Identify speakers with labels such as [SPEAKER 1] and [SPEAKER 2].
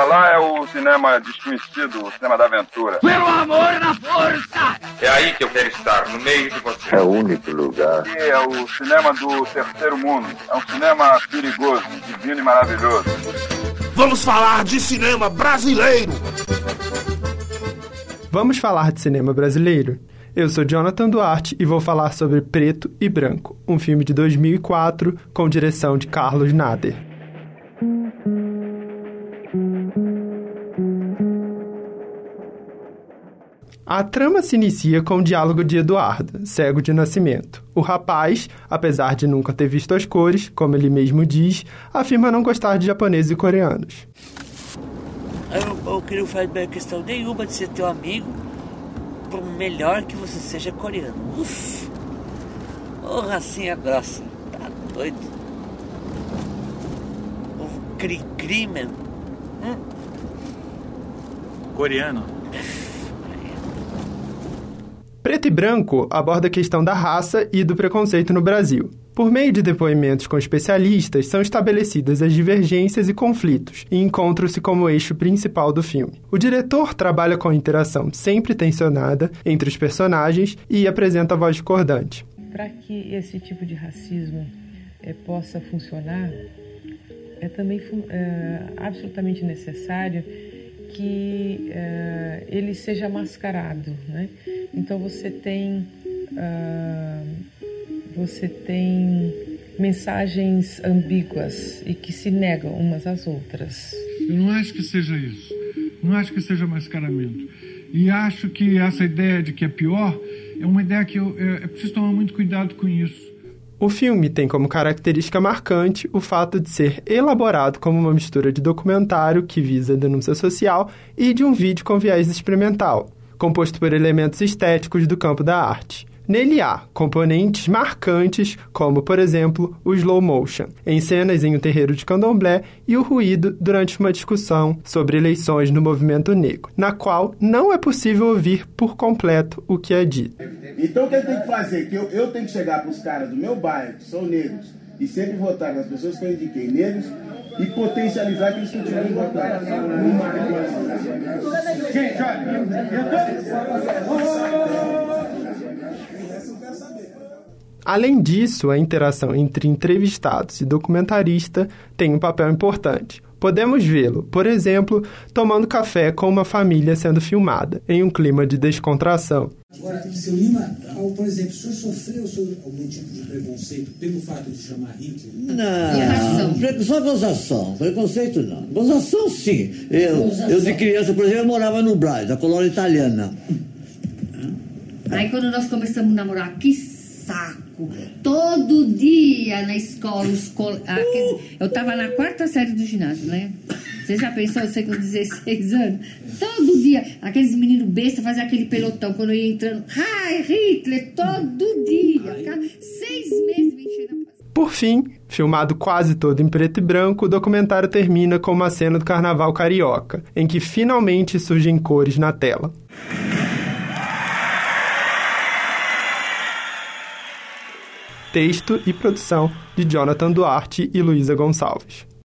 [SPEAKER 1] Pra lá é o cinema desconhecido, o cinema da aventura.
[SPEAKER 2] Pelo amor da força!
[SPEAKER 1] É aí que eu quero estar, no meio de você.
[SPEAKER 3] É o único lugar.
[SPEAKER 1] Aqui é o cinema do terceiro mundo. É um cinema perigoso, divino e maravilhoso.
[SPEAKER 4] Vamos falar de cinema brasileiro!
[SPEAKER 5] Vamos falar de cinema brasileiro? Eu sou Jonathan Duarte e vou falar sobre Preto e Branco, um filme de 2004 com direção de Carlos Nader. A trama se inicia com o diálogo de Eduardo, cego de nascimento. O rapaz, apesar de nunca ter visto as cores, como ele mesmo diz, afirma não gostar de japoneses e coreanos.
[SPEAKER 6] Eu, eu queria fazer questão nenhuma de ser teu amigo, por melhor que você seja coreano. Uf! Ô racinha grossa, tá doido? O cri-cri, man. Hum?
[SPEAKER 7] Coreano.
[SPEAKER 5] Preto e Branco aborda a questão da raça e do preconceito no Brasil. Por meio de depoimentos com especialistas, são estabelecidas as divergências e conflitos, e encontram-se como eixo principal do filme. O diretor trabalha com a interação sempre tensionada entre os personagens e apresenta a voz discordante.
[SPEAKER 8] Para que esse tipo de racismo é, possa funcionar, é também é, absolutamente necessário que uh, ele seja mascarado, né? Então você tem uh, você tem mensagens ambíguas e que se negam umas às outras.
[SPEAKER 9] Eu não acho que seja isso. Não acho que seja mascaramento. E acho que essa ideia de que é pior é uma ideia que eu, é, é preciso tomar muito cuidado com isso.
[SPEAKER 5] O filme tem como característica marcante o fato de ser elaborado como uma mistura de documentário que visa a denúncia social e de um vídeo com viés experimental, composto por elementos estéticos do campo da arte. Nele há componentes marcantes, como, por exemplo, o slow motion, em cenas em um terreiro de candomblé, e o ruído durante uma discussão sobre eleições no movimento negro, na qual não é possível ouvir por completo o que é dito.
[SPEAKER 10] Então o que eu tenho que fazer? Que eu, eu tenho que chegar para os caras do meu bairro, que são negros, e sempre votar nas pessoas que eu indiquei negros, e potencializar que eles continuem votando. Gente, olha, eu tô...
[SPEAKER 5] Além disso, a interação entre entrevistados e documentarista tem um papel importante. Podemos vê-lo, por exemplo, tomando café com uma família sendo filmada, em um clima de descontração.
[SPEAKER 11] Agora, seu Lima, por exemplo, o senhor sofreu algum tipo de preconceito pelo fato de chamar Hitler?
[SPEAKER 12] Não, só gozação, preconceito não. Gozação sim. Eu, eu de criança, por exemplo, eu morava no Braz, da colônia italiana.
[SPEAKER 13] Aí quando nós começamos a namorar, que saco! Todo dia na escola, escola ah, eu estava na quarta série do ginásio, né? Você já pensou, você com 16 anos? Todo dia, aqueles meninos bestas faziam aquele pelotão quando eu ia entrando. Ai, Hitler, todo dia. Seis meses
[SPEAKER 5] por fim, filmado quase todo em preto e branco, o documentário termina com uma cena do carnaval carioca, em que finalmente surgem cores na tela. Texto e produção de Jonathan Duarte e Luísa Gonçalves.